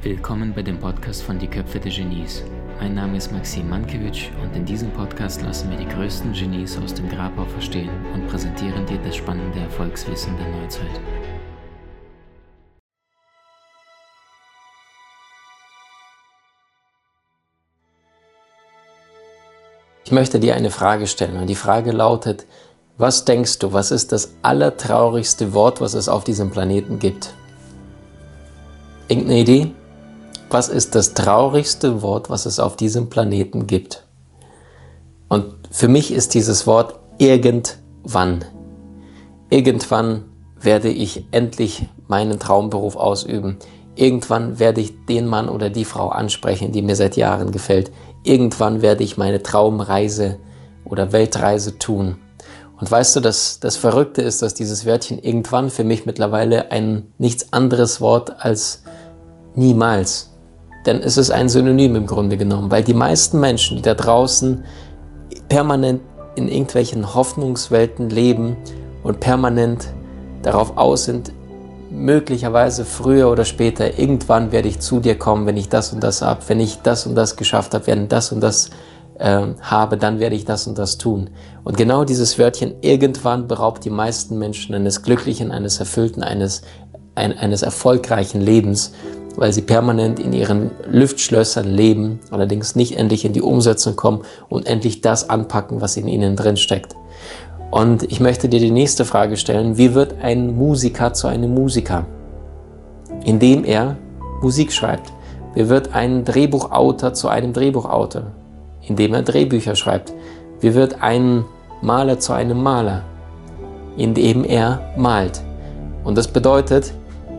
Willkommen bei dem Podcast von Die Köpfe der Genies. Mein Name ist Maxim Mankewitsch und in diesem Podcast lassen wir die größten Genies aus dem Grabau verstehen und präsentieren dir das spannende Erfolgswissen der Neuzeit. Ich möchte dir eine Frage stellen und die Frage lautet, was denkst du, was ist das allertraurigste Wort, was es auf diesem Planeten gibt? Irgendeine Idee? Was ist das traurigste Wort, was es auf diesem Planeten gibt? Und für mich ist dieses Wort irgendwann. Irgendwann werde ich endlich meinen Traumberuf ausüben. Irgendwann werde ich den Mann oder die Frau ansprechen, die mir seit Jahren gefällt. Irgendwann werde ich meine Traumreise oder Weltreise tun. Und weißt du, dass das Verrückte ist, dass dieses Wörtchen irgendwann für mich mittlerweile ein nichts anderes Wort als niemals. Denn es ist ein Synonym im Grunde genommen, weil die meisten Menschen, die da draußen permanent in irgendwelchen Hoffnungswelten leben und permanent darauf aus sind, möglicherweise früher oder später, irgendwann werde ich zu dir kommen, wenn ich das und das habe, wenn ich das und das geschafft habe, wenn das und das äh, habe, dann werde ich das und das tun. Und genau dieses Wörtchen irgendwann beraubt die meisten Menschen eines glücklichen, eines erfüllten, eines, ein, eines erfolgreichen Lebens weil sie permanent in ihren Lüftschlössern leben, allerdings nicht endlich in die Umsetzung kommen und endlich das anpacken, was in ihnen drin steckt. Und ich möchte dir die nächste Frage stellen, wie wird ein Musiker zu einem Musiker? Indem er Musik schreibt. Wie wird ein Drehbuchautor zu einem Drehbuchautor? Indem er Drehbücher schreibt. Wie wird ein Maler zu einem Maler? Indem er malt. Und das bedeutet,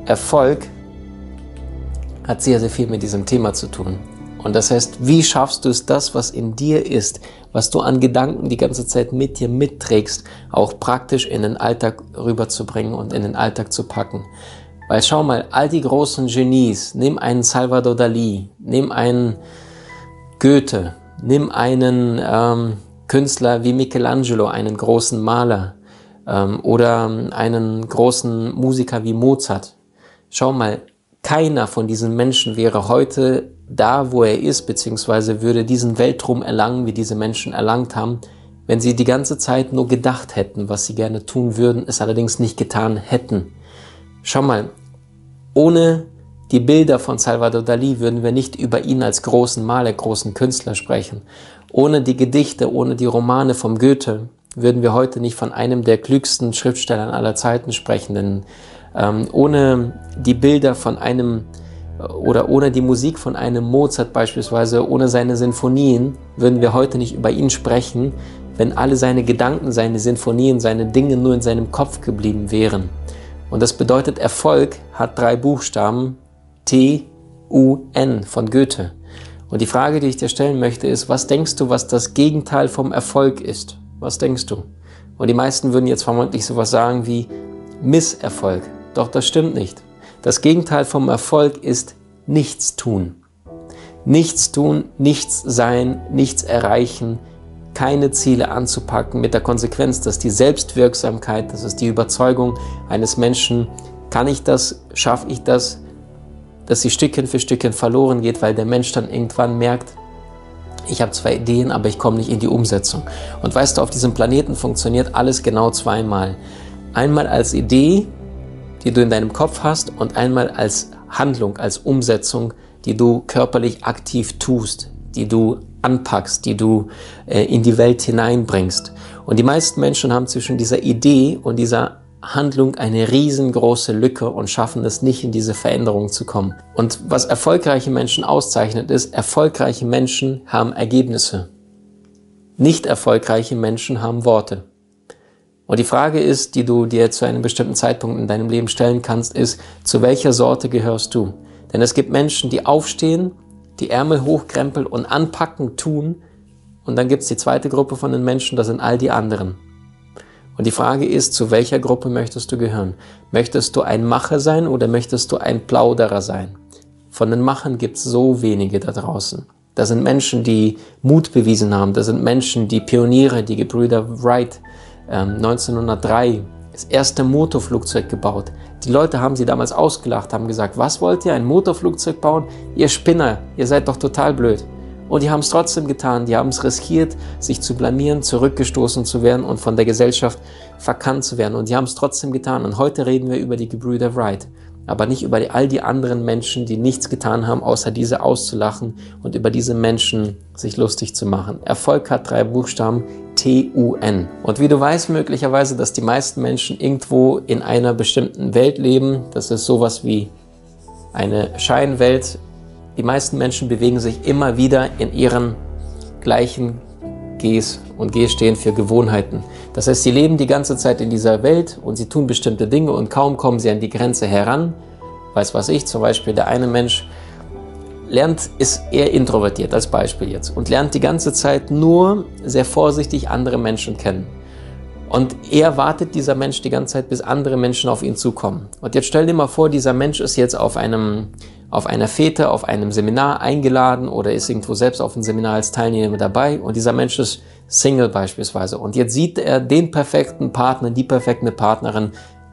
Erfolg hat sehr, sehr viel mit diesem Thema zu tun. Und das heißt, wie schaffst du es, das, was in dir ist, was du an Gedanken die ganze Zeit mit dir mitträgst, auch praktisch in den Alltag rüberzubringen und in den Alltag zu packen? Weil schau mal, all die großen Genies, nimm einen Salvador Dali, nimm einen Goethe, nimm einen ähm, Künstler wie Michelangelo, einen großen Maler ähm, oder einen großen Musiker wie Mozart. Schau mal, keiner von diesen Menschen wäre heute da, wo er ist, beziehungsweise würde diesen Weltruhm erlangen, wie diese Menschen erlangt haben, wenn sie die ganze Zeit nur gedacht hätten, was sie gerne tun würden, es allerdings nicht getan hätten. Schau mal, ohne die Bilder von Salvador Dali würden wir nicht über ihn als großen Maler, großen Künstler sprechen. Ohne die Gedichte, ohne die Romane vom Goethe würden wir heute nicht von einem der klügsten Schriftsteller aller Zeiten sprechen, denn ähm, ohne die Bilder von einem oder ohne die Musik von einem Mozart beispielsweise, ohne seine Sinfonien, würden wir heute nicht über ihn sprechen, wenn alle seine Gedanken, seine Sinfonien, seine Dinge nur in seinem Kopf geblieben wären. Und das bedeutet, Erfolg hat drei Buchstaben, T, U, N von Goethe. Und die Frage, die ich dir stellen möchte, ist, was denkst du, was das Gegenteil vom Erfolg ist? Was denkst du? Und die meisten würden jetzt vermutlich sowas sagen wie Misserfolg. Doch das stimmt nicht. Das Gegenteil vom Erfolg ist nichts tun. Nichts tun, nichts sein, nichts erreichen, keine Ziele anzupacken, mit der Konsequenz, dass die Selbstwirksamkeit, das ist die Überzeugung eines Menschen, kann ich das, schaffe ich das, dass sie Stückchen für Stückchen verloren geht, weil der Mensch dann irgendwann merkt, ich habe zwei Ideen, aber ich komme nicht in die Umsetzung. Und weißt du, auf diesem Planeten funktioniert alles genau zweimal. Einmal als Idee, die du in deinem Kopf hast und einmal als Handlung, als Umsetzung, die du körperlich aktiv tust, die du anpackst, die du äh, in die Welt hineinbringst. Und die meisten Menschen haben zwischen dieser Idee und dieser Handlung eine riesengroße Lücke und schaffen es nicht, in diese Veränderung zu kommen. Und was erfolgreiche Menschen auszeichnet, ist, erfolgreiche Menschen haben Ergebnisse. Nicht erfolgreiche Menschen haben Worte. Und die Frage ist, die du dir zu einem bestimmten Zeitpunkt in deinem Leben stellen kannst, ist, zu welcher Sorte gehörst du? Denn es gibt Menschen, die aufstehen, die Ärmel hochkrempeln und anpacken tun. Und dann gibt es die zweite Gruppe von den Menschen, das sind all die anderen. Und die Frage ist, zu welcher Gruppe möchtest du gehören? Möchtest du ein Macher sein oder möchtest du ein Plauderer sein? Von den Machern gibt es so wenige da draußen. Das sind Menschen, die Mut bewiesen haben. Das sind Menschen, die Pioniere, die Gebrüder Wright, 1903 ähm, das erste Motorflugzeug gebaut. Die Leute haben sie damals ausgelacht, haben gesagt, was wollt ihr, ein Motorflugzeug bauen? Ihr Spinner, ihr seid doch total blöd. Und die haben es trotzdem getan, die haben es riskiert, sich zu blamieren, zurückgestoßen zu werden und von der Gesellschaft verkannt zu werden. Und die haben es trotzdem getan. Und heute reden wir über die Gebrüder Wright, aber nicht über die, all die anderen Menschen, die nichts getan haben, außer diese auszulachen und über diese Menschen sich lustig zu machen. Erfolg hat drei Buchstaben, T-U-N. Und wie du weißt möglicherweise, dass die meisten Menschen irgendwo in einer bestimmten Welt leben. Das ist sowas wie eine Scheinwelt, die meisten Menschen bewegen sich immer wieder in ihren gleichen Gs und G stehen für Gewohnheiten. Das heißt, sie leben die ganze Zeit in dieser Welt und sie tun bestimmte Dinge und kaum kommen sie an die Grenze heran. Weiß was ich, zum Beispiel der eine Mensch lernt, ist eher introvertiert als Beispiel jetzt und lernt die ganze Zeit nur sehr vorsichtig andere Menschen kennen. Und er wartet dieser Mensch die ganze Zeit, bis andere Menschen auf ihn zukommen. Und jetzt stell dir mal vor, dieser Mensch ist jetzt auf einem auf einer Fete, auf einem Seminar eingeladen oder ist irgendwo selbst auf einem Seminar als Teilnehmer dabei. Und dieser Mensch ist Single beispielsweise. Und jetzt sieht er den perfekten Partner, die perfekte Partnerin,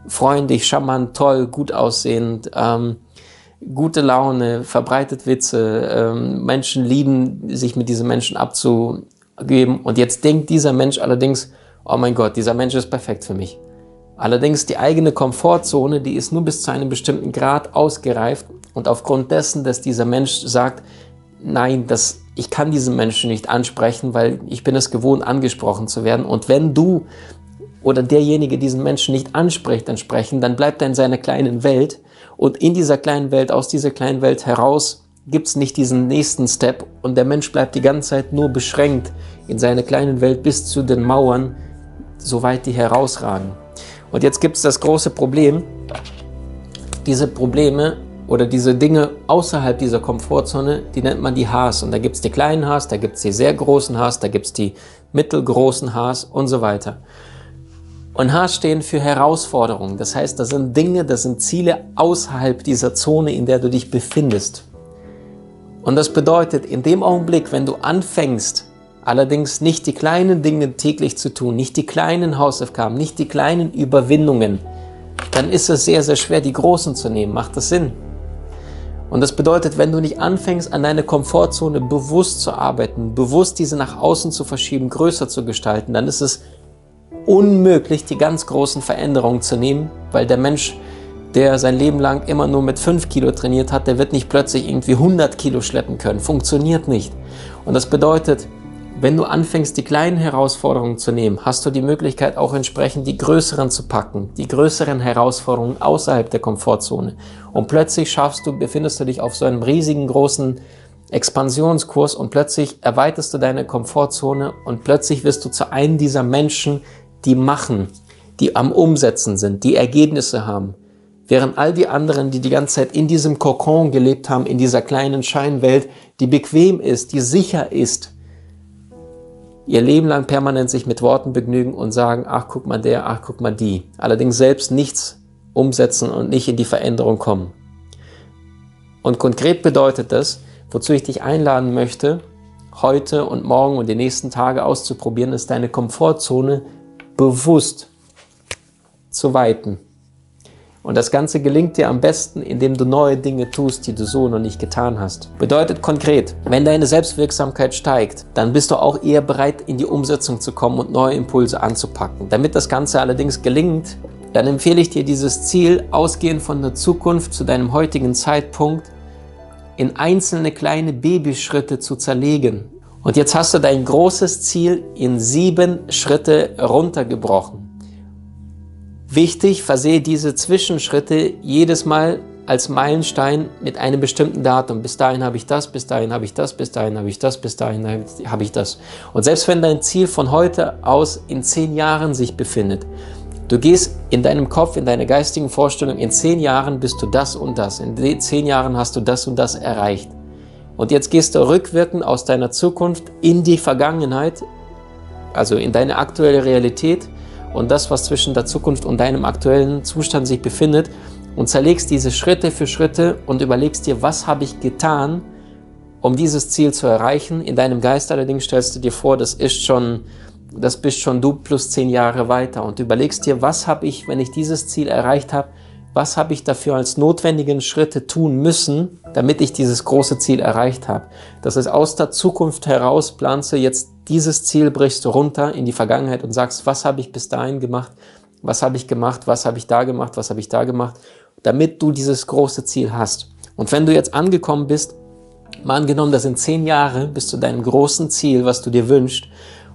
freundlich, charmant, toll, gut aussehend, ähm, gute Laune, verbreitet Witze, ähm, Menschen lieben, sich mit diesen Menschen abzugeben. Und jetzt denkt dieser Mensch allerdings, oh mein Gott, dieser Mensch ist perfekt für mich. Allerdings die eigene Komfortzone, die ist nur bis zu einem bestimmten Grad ausgereift und aufgrund dessen, dass dieser Mensch sagt, nein, das, ich kann diesen Menschen nicht ansprechen, weil ich bin es gewohnt, angesprochen zu werden. Und wenn du oder derjenige diesen Menschen nicht anspricht entsprechend, dann bleibt er in seiner kleinen Welt. Und in dieser kleinen Welt, aus dieser kleinen Welt heraus, gibt es nicht diesen nächsten Step. Und der Mensch bleibt die ganze Zeit nur beschränkt in seiner kleinen Welt bis zu den Mauern, soweit die herausragen. Und jetzt gibt es das große Problem. Diese Probleme oder diese Dinge außerhalb dieser Komfortzone, die nennt man die Haars. Und da gibt es die kleinen Haars, da gibt es die sehr großen Haars, da gibt es die mittelgroßen Haars und so weiter. Und Haars stehen für Herausforderungen. Das heißt, das sind Dinge, das sind Ziele außerhalb dieser Zone, in der du dich befindest. Und das bedeutet, in dem Augenblick, wenn du anfängst, allerdings nicht die kleinen Dinge täglich zu tun, nicht die kleinen Hausaufgaben, nicht die kleinen Überwindungen, dann ist es sehr, sehr schwer, die großen zu nehmen. Macht das Sinn? Und das bedeutet, wenn du nicht anfängst, an deine Komfortzone bewusst zu arbeiten, bewusst diese nach außen zu verschieben, größer zu gestalten, dann ist es unmöglich, die ganz großen Veränderungen zu nehmen, weil der Mensch, der sein Leben lang immer nur mit 5 Kilo trainiert hat, der wird nicht plötzlich irgendwie 100 Kilo schleppen können. Funktioniert nicht. Und das bedeutet, wenn du anfängst, die kleinen Herausforderungen zu nehmen, hast du die Möglichkeit, auch entsprechend die größeren zu packen, die größeren Herausforderungen außerhalb der Komfortzone. Und plötzlich schaffst du, befindest du dich auf so einem riesigen, großen Expansionskurs und plötzlich erweiterst du deine Komfortzone und plötzlich wirst du zu einem dieser Menschen, die machen, die am Umsetzen sind, die Ergebnisse haben. Während all die anderen, die die ganze Zeit in diesem Kokon gelebt haben, in dieser kleinen Scheinwelt, die bequem ist, die sicher ist, ihr Leben lang permanent sich mit Worten begnügen und sagen, ach guck mal der, ach guck mal die. Allerdings selbst nichts umsetzen und nicht in die Veränderung kommen. Und konkret bedeutet das, wozu ich dich einladen möchte, heute und morgen und die nächsten Tage auszuprobieren, ist deine Komfortzone bewusst zu weiten. Und das Ganze gelingt dir am besten, indem du neue Dinge tust, die du so noch nicht getan hast. Bedeutet konkret, wenn deine Selbstwirksamkeit steigt, dann bist du auch eher bereit, in die Umsetzung zu kommen und neue Impulse anzupacken. Damit das Ganze allerdings gelingt, dann empfehle ich dir dieses Ziel, ausgehend von der Zukunft zu deinem heutigen Zeitpunkt, in einzelne kleine Babyschritte zu zerlegen. Und jetzt hast du dein großes Ziel in sieben Schritte runtergebrochen. Wichtig, versehe diese Zwischenschritte jedes Mal als Meilenstein mit einem bestimmten Datum. Bis dahin habe ich das, bis dahin habe ich das, bis dahin habe ich das, bis dahin habe ich das. Und selbst wenn dein Ziel von heute aus in zehn Jahren sich befindet, du gehst in deinem Kopf, in deiner geistigen Vorstellung, in zehn Jahren bist du das und das. In zehn Jahren hast du das und das erreicht. Und jetzt gehst du rückwirkend aus deiner Zukunft in die Vergangenheit, also in deine aktuelle Realität und das, was zwischen der Zukunft und deinem aktuellen Zustand sich befindet und zerlegst diese Schritte für Schritte und überlegst dir, was habe ich getan, um dieses Ziel zu erreichen. In deinem Geist allerdings stellst du dir vor, das ist schon das bist schon du plus zehn Jahre weiter und überlegst dir, was habe ich, wenn ich dieses Ziel erreicht habe, was habe ich dafür als notwendigen Schritte tun müssen, damit ich dieses große Ziel erreicht habe. Das heißt, aus der Zukunft heraus planst du jetzt dieses Ziel, brichst du runter in die Vergangenheit und sagst, was habe ich bis dahin gemacht, was habe ich gemacht, was habe ich da gemacht, was habe ich da gemacht, damit du dieses große Ziel hast. Und wenn du jetzt angekommen bist, mal angenommen, das sind zehn Jahre bis zu deinem großen Ziel, was du dir wünschst,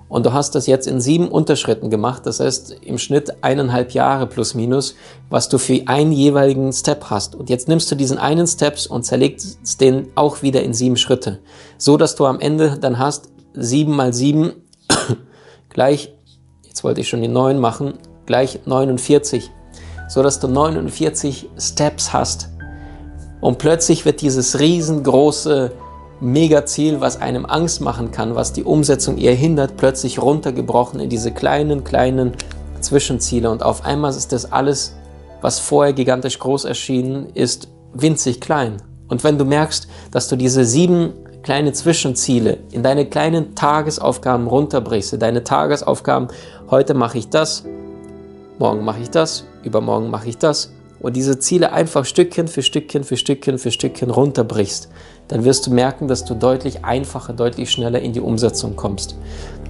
und du hast das jetzt in sieben Unterschritten gemacht, das heißt im Schnitt eineinhalb Jahre plus minus, was du für einen jeweiligen Step hast. Und jetzt nimmst du diesen einen Steps und zerlegst den auch wieder in sieben Schritte, so dass du am Ende dann hast sieben mal sieben gleich, jetzt wollte ich schon die neun machen, gleich 49, so dass du 49 Steps hast. Und plötzlich wird dieses riesengroße Megaziel, was einem Angst machen kann, was die Umsetzung eher hindert, plötzlich runtergebrochen in diese kleinen, kleinen Zwischenziele. Und auf einmal ist das alles, was vorher gigantisch groß erschienen ist, winzig klein. Und wenn du merkst, dass du diese sieben kleine Zwischenziele in deine kleinen Tagesaufgaben runterbrichst, deine Tagesaufgaben, heute mache ich das, morgen mache ich das, übermorgen mache ich das, und diese Ziele einfach Stückchen für Stückchen für Stückchen für Stückchen runterbrichst, dann wirst du merken, dass du deutlich einfacher, deutlich schneller in die Umsetzung kommst.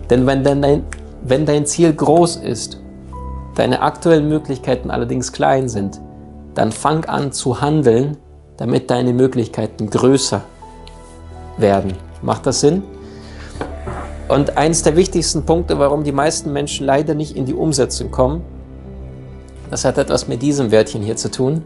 Denn wenn dein, wenn dein Ziel groß ist, deine aktuellen Möglichkeiten allerdings klein sind, dann fang an zu handeln, damit deine Möglichkeiten größer werden. Macht das Sinn? Und eines der wichtigsten Punkte, warum die meisten Menschen leider nicht in die Umsetzung kommen, das hat etwas mit diesem Wörtchen hier zu tun.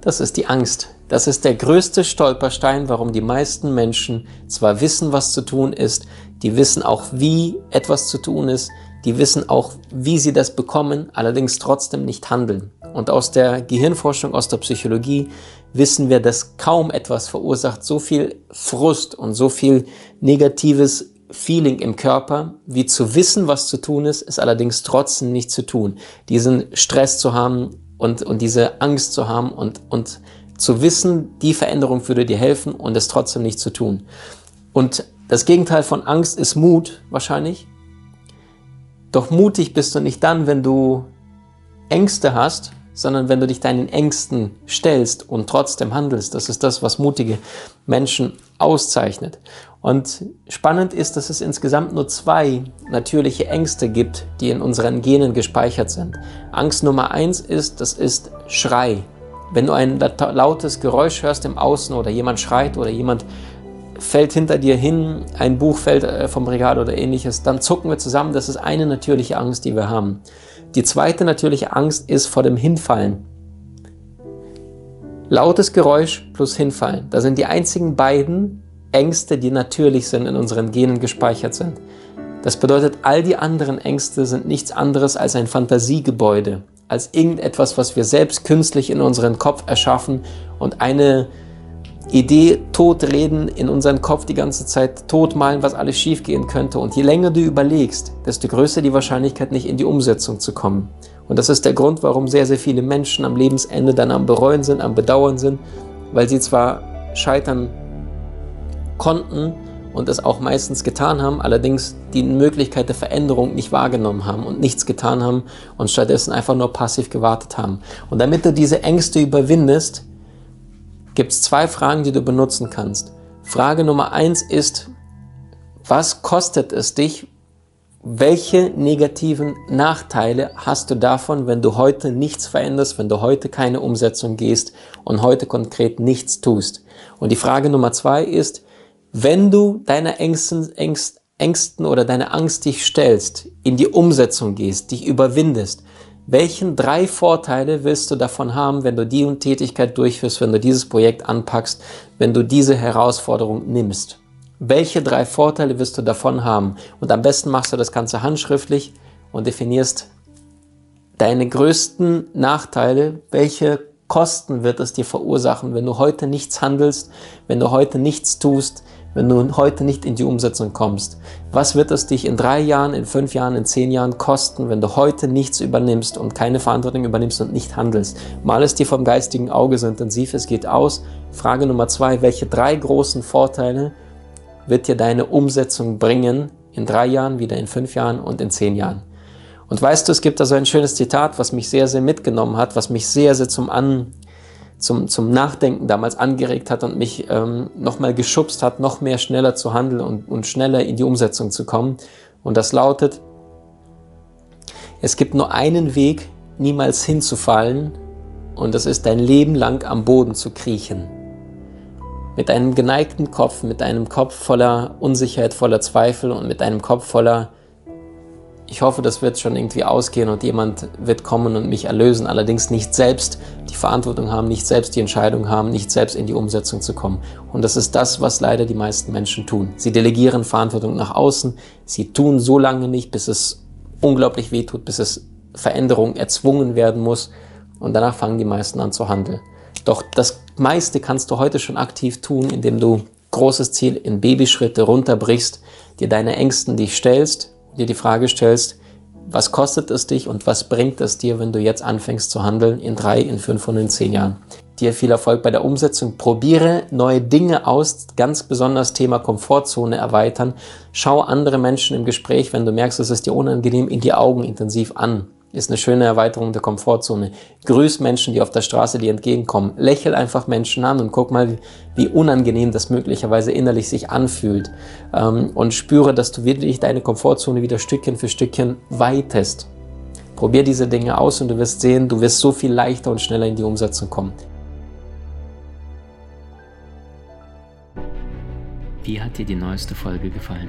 Das ist die Angst. Das ist der größte Stolperstein, warum die meisten Menschen zwar wissen, was zu tun ist, die wissen auch, wie etwas zu tun ist, die wissen auch, wie sie das bekommen, allerdings trotzdem nicht handeln. Und aus der Gehirnforschung, aus der Psychologie wissen wir, dass kaum etwas verursacht so viel Frust und so viel negatives Feeling im Körper, wie zu wissen, was zu tun ist, ist allerdings trotzdem nicht zu tun. Diesen Stress zu haben und, und diese Angst zu haben und, und zu wissen, die Veränderung würde dir helfen und es trotzdem nicht zu tun. Und das Gegenteil von Angst ist Mut wahrscheinlich. Doch mutig bist du nicht dann, wenn du Ängste hast, sondern wenn du dich deinen Ängsten stellst und trotzdem handelst. Das ist das, was mutige Menschen auszeichnet. Und spannend ist, dass es insgesamt nur zwei natürliche Ängste gibt, die in unseren Genen gespeichert sind. Angst Nummer eins ist, das ist Schrei. Wenn du ein lautes Geräusch hörst im Außen oder jemand schreit oder jemand fällt hinter dir hin, ein Buch fällt äh, vom Regal oder ähnliches, dann zucken wir zusammen. Das ist eine natürliche Angst, die wir haben. Die zweite natürliche Angst ist vor dem Hinfallen. Lautes Geräusch plus Hinfallen. Das sind die einzigen beiden Ängste, die natürlich sind, in unseren Genen gespeichert sind. Das bedeutet, all die anderen Ängste sind nichts anderes als ein Fantasiegebäude, als irgendetwas, was wir selbst künstlich in unseren Kopf erschaffen und eine Idee totreden, in unseren Kopf die ganze Zeit totmalen, was alles schiefgehen könnte. Und je länger du überlegst, desto größer die Wahrscheinlichkeit, nicht in die Umsetzung zu kommen. Und das ist der Grund, warum sehr, sehr viele Menschen am Lebensende dann am Bereuen sind, am Bedauern sind, weil sie zwar scheitern konnten und es auch meistens getan haben, allerdings die Möglichkeit der Veränderung nicht wahrgenommen haben und nichts getan haben und stattdessen einfach nur passiv gewartet haben. Und damit du diese Ängste überwindest, gibt es zwei Fragen, die du benutzen kannst. Frage Nummer eins ist, was kostet es dich? Welche negativen Nachteile hast du davon, wenn du heute nichts veränderst, wenn du heute keine Umsetzung gehst und heute konkret nichts tust? Und die Frage Nummer zwei ist, wenn du deine Ängsten, Ängst, Ängsten oder deine Angst dich stellst, in die Umsetzung gehst, dich überwindest, welchen drei Vorteile willst du davon haben, wenn du die Tätigkeit durchführst, wenn du dieses Projekt anpackst, wenn du diese Herausforderung nimmst? Welche drei Vorteile wirst du davon haben? Und am besten machst du das Ganze handschriftlich und definierst deine größten Nachteile, welche Kosten wird es dir verursachen, wenn du heute nichts handelst, wenn du heute nichts tust, wenn du heute nicht in die Umsetzung kommst? Was wird es dich in drei Jahren, in fünf Jahren, in zehn Jahren kosten, wenn du heute nichts übernimmst und keine Verantwortung übernimmst und nicht handelst? Mal es dir vom geistigen Auge so intensiv, es geht aus. Frage Nummer zwei, welche drei großen Vorteile wird dir deine Umsetzung bringen in drei Jahren, wieder in fünf Jahren und in zehn Jahren. Und weißt du, es gibt da so ein schönes Zitat, was mich sehr, sehr mitgenommen hat, was mich sehr, sehr zum, An, zum, zum Nachdenken damals angeregt hat und mich ähm, nochmal geschubst hat, noch mehr schneller zu handeln und, und schneller in die Umsetzung zu kommen. Und das lautet, es gibt nur einen Weg, niemals hinzufallen, und das ist dein Leben lang am Boden zu kriechen. Mit einem geneigten Kopf, mit einem Kopf voller Unsicherheit, voller Zweifel und mit einem Kopf voller ich hoffe, das wird schon irgendwie ausgehen und jemand wird kommen und mich erlösen, allerdings nicht selbst die Verantwortung haben, nicht selbst die Entscheidung haben, nicht selbst in die Umsetzung zu kommen. Und das ist das, was leider die meisten Menschen tun. Sie delegieren Verantwortung nach außen, sie tun so lange nicht, bis es unglaublich wehtut, bis es Veränderung erzwungen werden muss und danach fangen die meisten an zu handeln. Doch das meiste kannst du heute schon aktiv tun, indem du großes Ziel in Babyschritte runterbrichst, dir deine Ängsten dich stellst dir die Frage stellst, was kostet es dich und was bringt es dir, wenn du jetzt anfängst zu handeln in drei, in fünf und in zehn Jahren? Dir viel Erfolg bei der Umsetzung. Probiere neue Dinge aus, ganz besonders Thema Komfortzone erweitern. Schau andere Menschen im Gespräch, wenn du merkst, es ist dir unangenehm, in die Augen intensiv an ist eine schöne Erweiterung der Komfortzone. Grüß Menschen, die auf der Straße dir entgegenkommen. Lächel einfach Menschen an und guck mal, wie unangenehm das möglicherweise innerlich sich anfühlt. Ähm, und spüre, dass du wirklich deine Komfortzone wieder Stückchen für Stückchen weitest. Probier diese Dinge aus und du wirst sehen, du wirst so viel leichter und schneller in die Umsetzung kommen. Wie hat dir die neueste Folge gefallen?